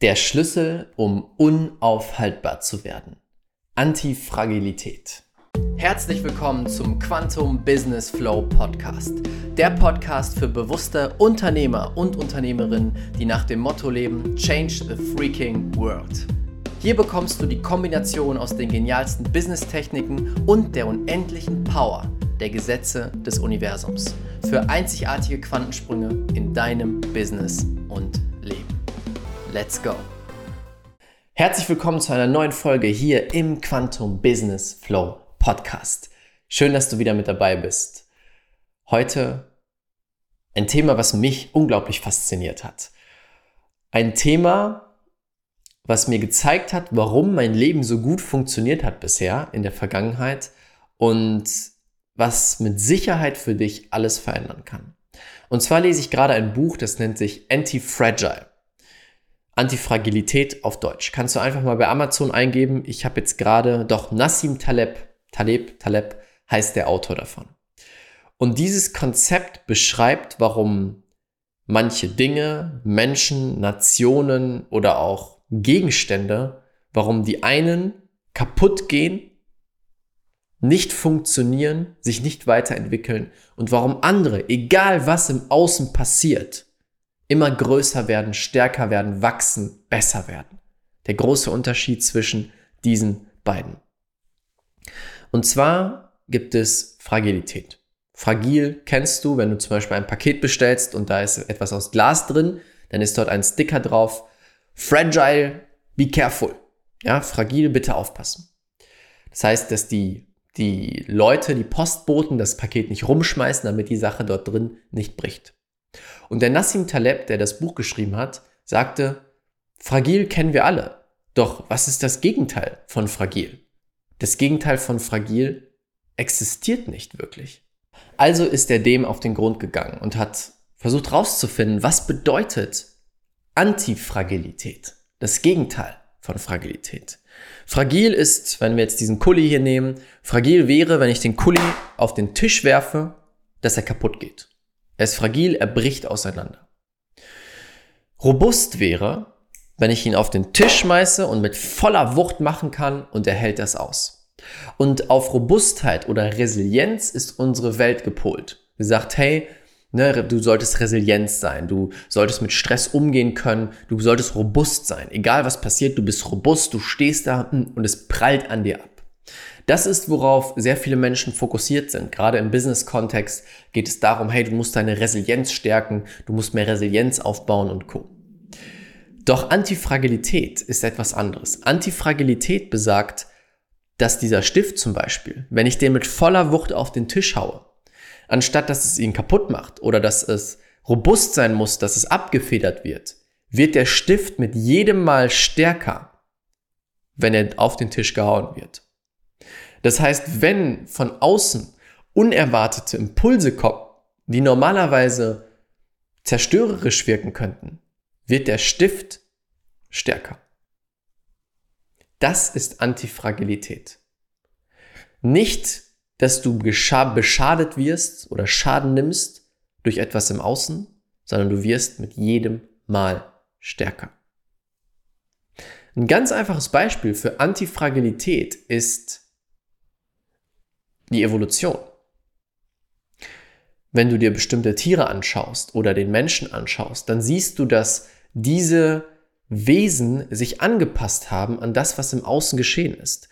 Der Schlüssel, um unaufhaltbar zu werden. Antifragilität. Herzlich willkommen zum Quantum Business Flow Podcast. Der Podcast für bewusste Unternehmer und Unternehmerinnen, die nach dem Motto leben, Change the Freaking World. Hier bekommst du die Kombination aus den genialsten Business-Techniken und der unendlichen Power der Gesetze des Universums für einzigartige Quantensprünge in deinem Business und Leben. Let's go! Herzlich willkommen zu einer neuen Folge hier im Quantum Business Flow Podcast. Schön, dass du wieder mit dabei bist. Heute ein Thema, was mich unglaublich fasziniert hat. Ein Thema, was mir gezeigt hat, warum mein Leben so gut funktioniert hat bisher in der Vergangenheit und was mit Sicherheit für dich alles verändern kann. Und zwar lese ich gerade ein Buch, das nennt sich Anti-Fragile. Antifragilität auf Deutsch. Kannst du einfach mal bei Amazon eingeben. Ich habe jetzt gerade, doch Nassim Taleb, Taleb, Taleb heißt der Autor davon. Und dieses Konzept beschreibt, warum manche Dinge, Menschen, Nationen oder auch Gegenstände, warum die einen kaputt gehen, nicht funktionieren, sich nicht weiterentwickeln und warum andere, egal was im Außen passiert, immer größer werden, stärker werden, wachsen, besser werden. Der große Unterschied zwischen diesen beiden. Und zwar gibt es Fragilität. Fragil kennst du, wenn du zum Beispiel ein Paket bestellst und da ist etwas aus Glas drin, dann ist dort ein Sticker drauf. Fragile, be careful. Ja, fragil, bitte aufpassen. Das heißt, dass die, die Leute, die Postboten das Paket nicht rumschmeißen, damit die Sache dort drin nicht bricht. Und der Nassim Taleb, der das Buch geschrieben hat, sagte, fragil kennen wir alle. Doch was ist das Gegenteil von fragil? Das Gegenteil von fragil existiert nicht wirklich. Also ist er dem auf den Grund gegangen und hat versucht herauszufinden, was bedeutet Antifragilität? Das Gegenteil von Fragilität. Fragil ist, wenn wir jetzt diesen Kuli hier nehmen, fragil wäre, wenn ich den Kuli auf den Tisch werfe, dass er kaputt geht. Er ist fragil, er bricht auseinander. Robust wäre, wenn ich ihn auf den Tisch schmeiße und mit voller Wucht machen kann und er hält das aus. Und auf Robustheit oder Resilienz ist unsere Welt gepolt. Sie sagt, hey, ne, du solltest resilient sein, du solltest mit Stress umgehen können, du solltest robust sein. Egal was passiert, du bist robust, du stehst da und es prallt an dir ab. Das ist, worauf sehr viele Menschen fokussiert sind. Gerade im Business-Kontext geht es darum, hey, du musst deine Resilienz stärken, du musst mehr Resilienz aufbauen und co. Doch Antifragilität ist etwas anderes. Antifragilität besagt, dass dieser Stift zum Beispiel, wenn ich den mit voller Wucht auf den Tisch haue, anstatt dass es ihn kaputt macht oder dass es robust sein muss, dass es abgefedert wird, wird der Stift mit jedem Mal stärker, wenn er auf den Tisch gehauen wird. Das heißt, wenn von außen unerwartete Impulse kommen, die normalerweise zerstörerisch wirken könnten, wird der Stift stärker. Das ist Antifragilität. Nicht, dass du beschadet wirst oder Schaden nimmst durch etwas im Außen, sondern du wirst mit jedem Mal stärker. Ein ganz einfaches Beispiel für Antifragilität ist die Evolution. Wenn du dir bestimmte Tiere anschaust oder den Menschen anschaust, dann siehst du, dass diese Wesen sich angepasst haben an das, was im Außen geschehen ist.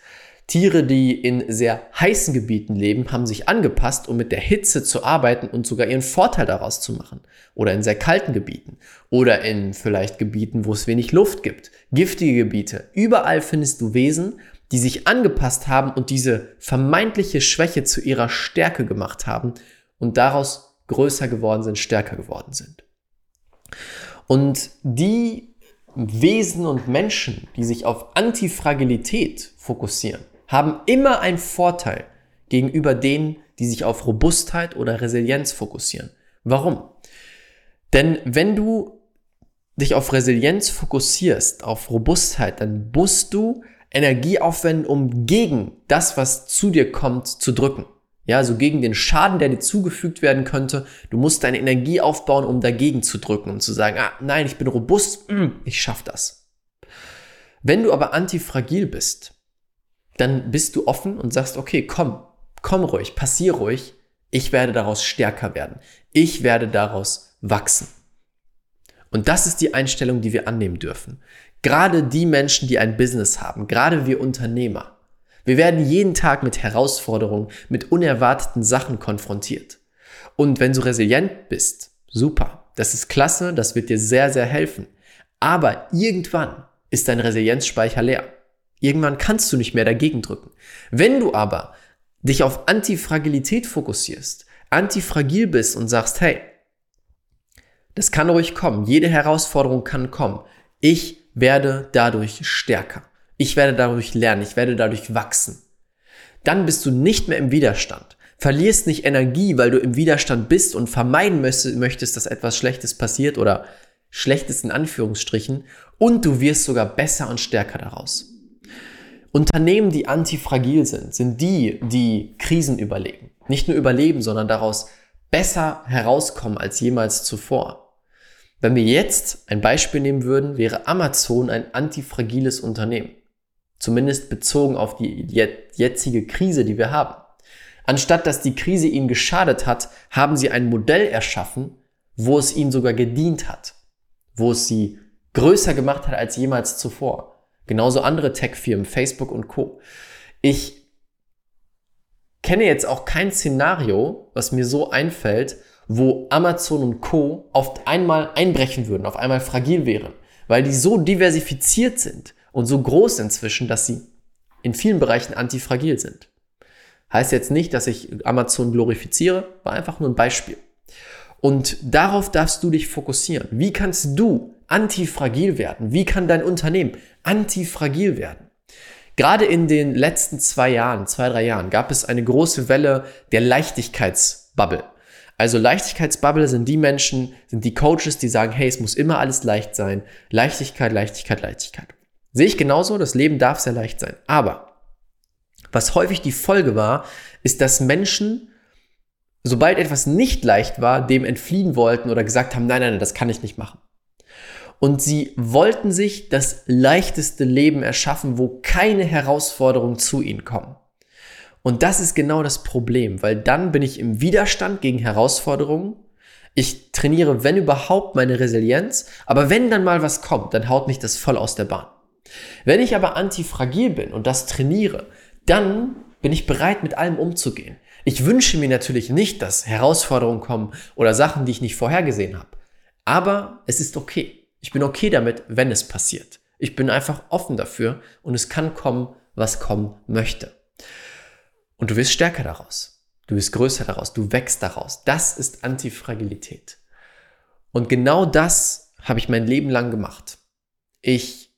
Tiere, die in sehr heißen Gebieten leben, haben sich angepasst, um mit der Hitze zu arbeiten und sogar ihren Vorteil daraus zu machen. Oder in sehr kalten Gebieten. Oder in vielleicht Gebieten, wo es wenig Luft gibt. Giftige Gebiete. Überall findest du Wesen, die sich angepasst haben und diese vermeintliche Schwäche zu ihrer Stärke gemacht haben und daraus größer geworden sind, stärker geworden sind. Und die Wesen und Menschen, die sich auf Antifragilität fokussieren, haben immer einen Vorteil gegenüber denen, die sich auf Robustheit oder Resilienz fokussieren. Warum? Denn wenn du dich auf Resilienz fokussierst, auf Robustheit, dann musst du Energie aufwenden, um gegen das, was zu dir kommt, zu drücken. Ja, also gegen den Schaden, der dir zugefügt werden könnte. Du musst deine Energie aufbauen, um dagegen zu drücken und zu sagen, ah, nein, ich bin robust, mm, ich schaff das. Wenn du aber antifragil bist, dann bist du offen und sagst, okay, komm, komm ruhig, passier ruhig, ich werde daraus stärker werden. Ich werde daraus wachsen. Und das ist die Einstellung, die wir annehmen dürfen. Gerade die Menschen, die ein Business haben, gerade wir Unternehmer. Wir werden jeden Tag mit Herausforderungen, mit unerwarteten Sachen konfrontiert. Und wenn du resilient bist, super, das ist klasse, das wird dir sehr, sehr helfen. Aber irgendwann ist dein Resilienzspeicher leer. Irgendwann kannst du nicht mehr dagegen drücken. Wenn du aber dich auf Antifragilität fokussierst, antifragil bist und sagst, hey, das kann ruhig kommen, jede Herausforderung kann kommen. Ich werde dadurch stärker. Ich werde dadurch lernen, ich werde dadurch wachsen. Dann bist du nicht mehr im Widerstand. Verlierst nicht Energie, weil du im Widerstand bist und vermeiden möchtest, dass etwas Schlechtes passiert oder Schlechtes in Anführungsstrichen und du wirst sogar besser und stärker daraus. Unternehmen, die antifragil sind, sind die, die Krisen überleben. Nicht nur überleben, sondern daraus besser herauskommen als jemals zuvor. Wenn wir jetzt ein Beispiel nehmen würden, wäre Amazon ein antifragiles Unternehmen. Zumindest bezogen auf die jetzige Krise, die wir haben. Anstatt dass die Krise ihnen geschadet hat, haben sie ein Modell erschaffen, wo es ihnen sogar gedient hat. Wo es sie größer gemacht hat als jemals zuvor. Genauso andere Tech-Firmen, Facebook und Co. Ich kenne jetzt auch kein Szenario, was mir so einfällt, wo Amazon und Co. auf einmal einbrechen würden, auf einmal fragil wären, weil die so diversifiziert sind und so groß inzwischen, dass sie in vielen Bereichen antifragil sind. Heißt jetzt nicht, dass ich Amazon glorifiziere, war einfach nur ein Beispiel. Und darauf darfst du dich fokussieren. Wie kannst du antifragil werden? Wie kann dein Unternehmen antifragil werden? Gerade in den letzten zwei Jahren, zwei, drei Jahren, gab es eine große Welle der Leichtigkeitsbubble. Also Leichtigkeitsbubble sind die Menschen, sind die Coaches, die sagen, hey, es muss immer alles leicht sein. Leichtigkeit, Leichtigkeit, Leichtigkeit. Sehe ich genauso, das Leben darf sehr leicht sein. Aber was häufig die Folge war, ist, dass Menschen sobald etwas nicht leicht war, dem entfliehen wollten oder gesagt haben, nein, nein, nein, das kann ich nicht machen. Und sie wollten sich das leichteste Leben erschaffen, wo keine Herausforderungen zu ihnen kommen. Und das ist genau das Problem, weil dann bin ich im Widerstand gegen Herausforderungen. Ich trainiere, wenn überhaupt, meine Resilienz, aber wenn dann mal was kommt, dann haut mich das voll aus der Bahn. Wenn ich aber antifragil bin und das trainiere, dann bin ich bereit, mit allem umzugehen. Ich wünsche mir natürlich nicht, dass Herausforderungen kommen oder Sachen, die ich nicht vorhergesehen habe. Aber es ist okay. Ich bin okay damit, wenn es passiert. Ich bin einfach offen dafür und es kann kommen, was kommen möchte. Und du wirst stärker daraus. Du wirst größer daraus. Du wächst daraus. Das ist Antifragilität. Und genau das habe ich mein Leben lang gemacht. Ich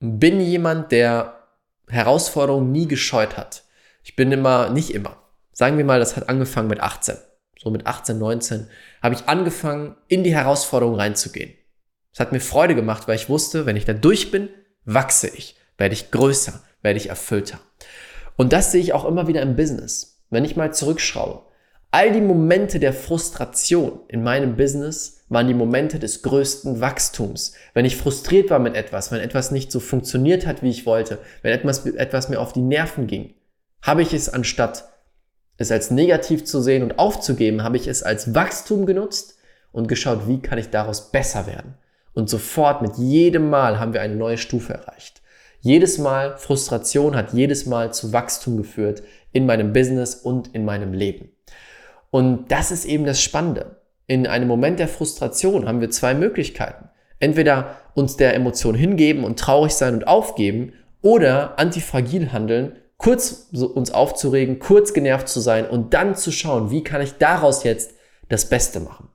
bin jemand, der Herausforderungen nie gescheut hat. Ich bin immer, nicht immer, Sagen wir mal, das hat angefangen mit 18. So mit 18, 19 habe ich angefangen, in die Herausforderung reinzugehen. Es hat mir Freude gemacht, weil ich wusste, wenn ich da durch bin, wachse ich, werde ich größer, werde ich erfüllter. Und das sehe ich auch immer wieder im Business. Wenn ich mal zurückschaue, all die Momente der Frustration in meinem Business waren die Momente des größten Wachstums. Wenn ich frustriert war mit etwas, wenn etwas nicht so funktioniert hat, wie ich wollte, wenn etwas, etwas mir auf die Nerven ging, habe ich es anstatt es als negativ zu sehen und aufzugeben, habe ich es als Wachstum genutzt und geschaut, wie kann ich daraus besser werden. Und sofort mit jedem Mal haben wir eine neue Stufe erreicht. Jedes Mal Frustration hat jedes Mal zu Wachstum geführt in meinem Business und in meinem Leben. Und das ist eben das Spannende. In einem Moment der Frustration haben wir zwei Möglichkeiten. Entweder uns der Emotion hingeben und traurig sein und aufgeben oder antifragil handeln kurz uns aufzuregen, kurz genervt zu sein und dann zu schauen, wie kann ich daraus jetzt das Beste machen.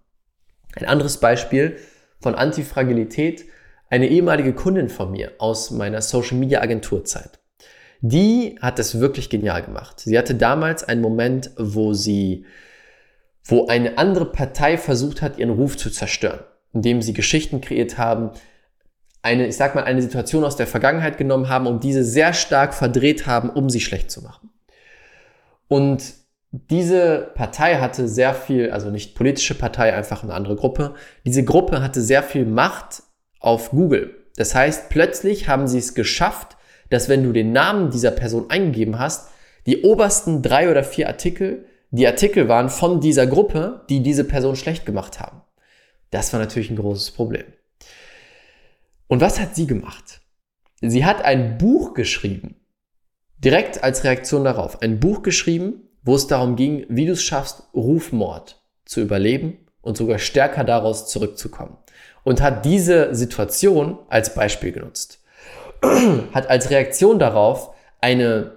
Ein anderes Beispiel von Antifragilität, eine ehemalige Kundin von mir aus meiner Social Media Agenturzeit. Die hat das wirklich genial gemacht. Sie hatte damals einen Moment, wo sie, wo eine andere Partei versucht hat, ihren Ruf zu zerstören, indem sie Geschichten kreiert haben, eine, ich sag mal, eine Situation aus der Vergangenheit genommen haben und diese sehr stark verdreht haben, um sie schlecht zu machen. Und diese Partei hatte sehr viel, also nicht politische Partei, einfach eine andere Gruppe. Diese Gruppe hatte sehr viel Macht auf Google. Das heißt, plötzlich haben sie es geschafft, dass wenn du den Namen dieser Person eingegeben hast, die obersten drei oder vier Artikel die Artikel waren von dieser Gruppe, die diese Person schlecht gemacht haben. Das war natürlich ein großes Problem. Und was hat sie gemacht? Sie hat ein Buch geschrieben, direkt als Reaktion darauf, ein Buch geschrieben, wo es darum ging, wie du es schaffst, Rufmord zu überleben und sogar stärker daraus zurückzukommen. Und hat diese Situation als Beispiel genutzt. hat als Reaktion darauf eine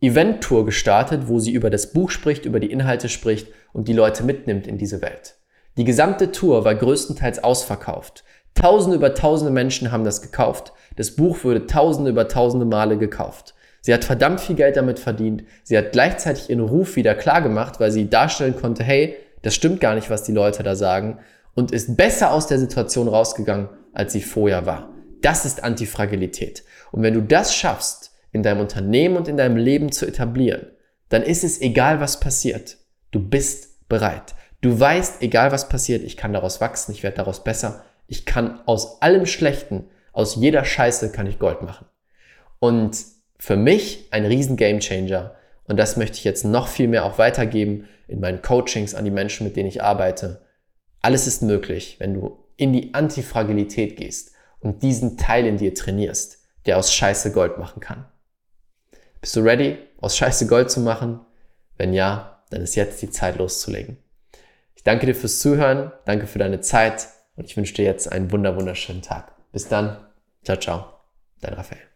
Event-Tour gestartet, wo sie über das Buch spricht, über die Inhalte spricht und die Leute mitnimmt in diese Welt. Die gesamte Tour war größtenteils ausverkauft. Tausende über tausende Menschen haben das gekauft. Das Buch wurde tausende über tausende Male gekauft. Sie hat verdammt viel Geld damit verdient. Sie hat gleichzeitig ihren Ruf wieder klar gemacht, weil sie darstellen konnte, hey, das stimmt gar nicht, was die Leute da sagen und ist besser aus der Situation rausgegangen, als sie vorher war. Das ist Antifragilität. Und wenn du das schaffst, in deinem Unternehmen und in deinem Leben zu etablieren, dann ist es egal, was passiert. Du bist bereit. Du weißt, egal was passiert, ich kann daraus wachsen, ich werde daraus besser. Ich kann aus allem Schlechten, aus jeder Scheiße kann ich Gold machen. Und für mich ein riesen Gamechanger. Und das möchte ich jetzt noch viel mehr auch weitergeben in meinen Coachings an die Menschen, mit denen ich arbeite. Alles ist möglich, wenn du in die Antifragilität gehst und diesen Teil in dir trainierst, der aus Scheiße Gold machen kann. Bist du ready, aus Scheiße Gold zu machen? Wenn ja, dann ist jetzt die Zeit loszulegen. Ich danke dir fürs Zuhören, danke für deine Zeit und ich wünsche dir jetzt einen wunder wunderschönen Tag. Bis dann. Ciao, ciao. Dein Raphael.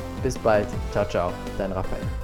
Bis bald, ciao, ciao, dein Raphael.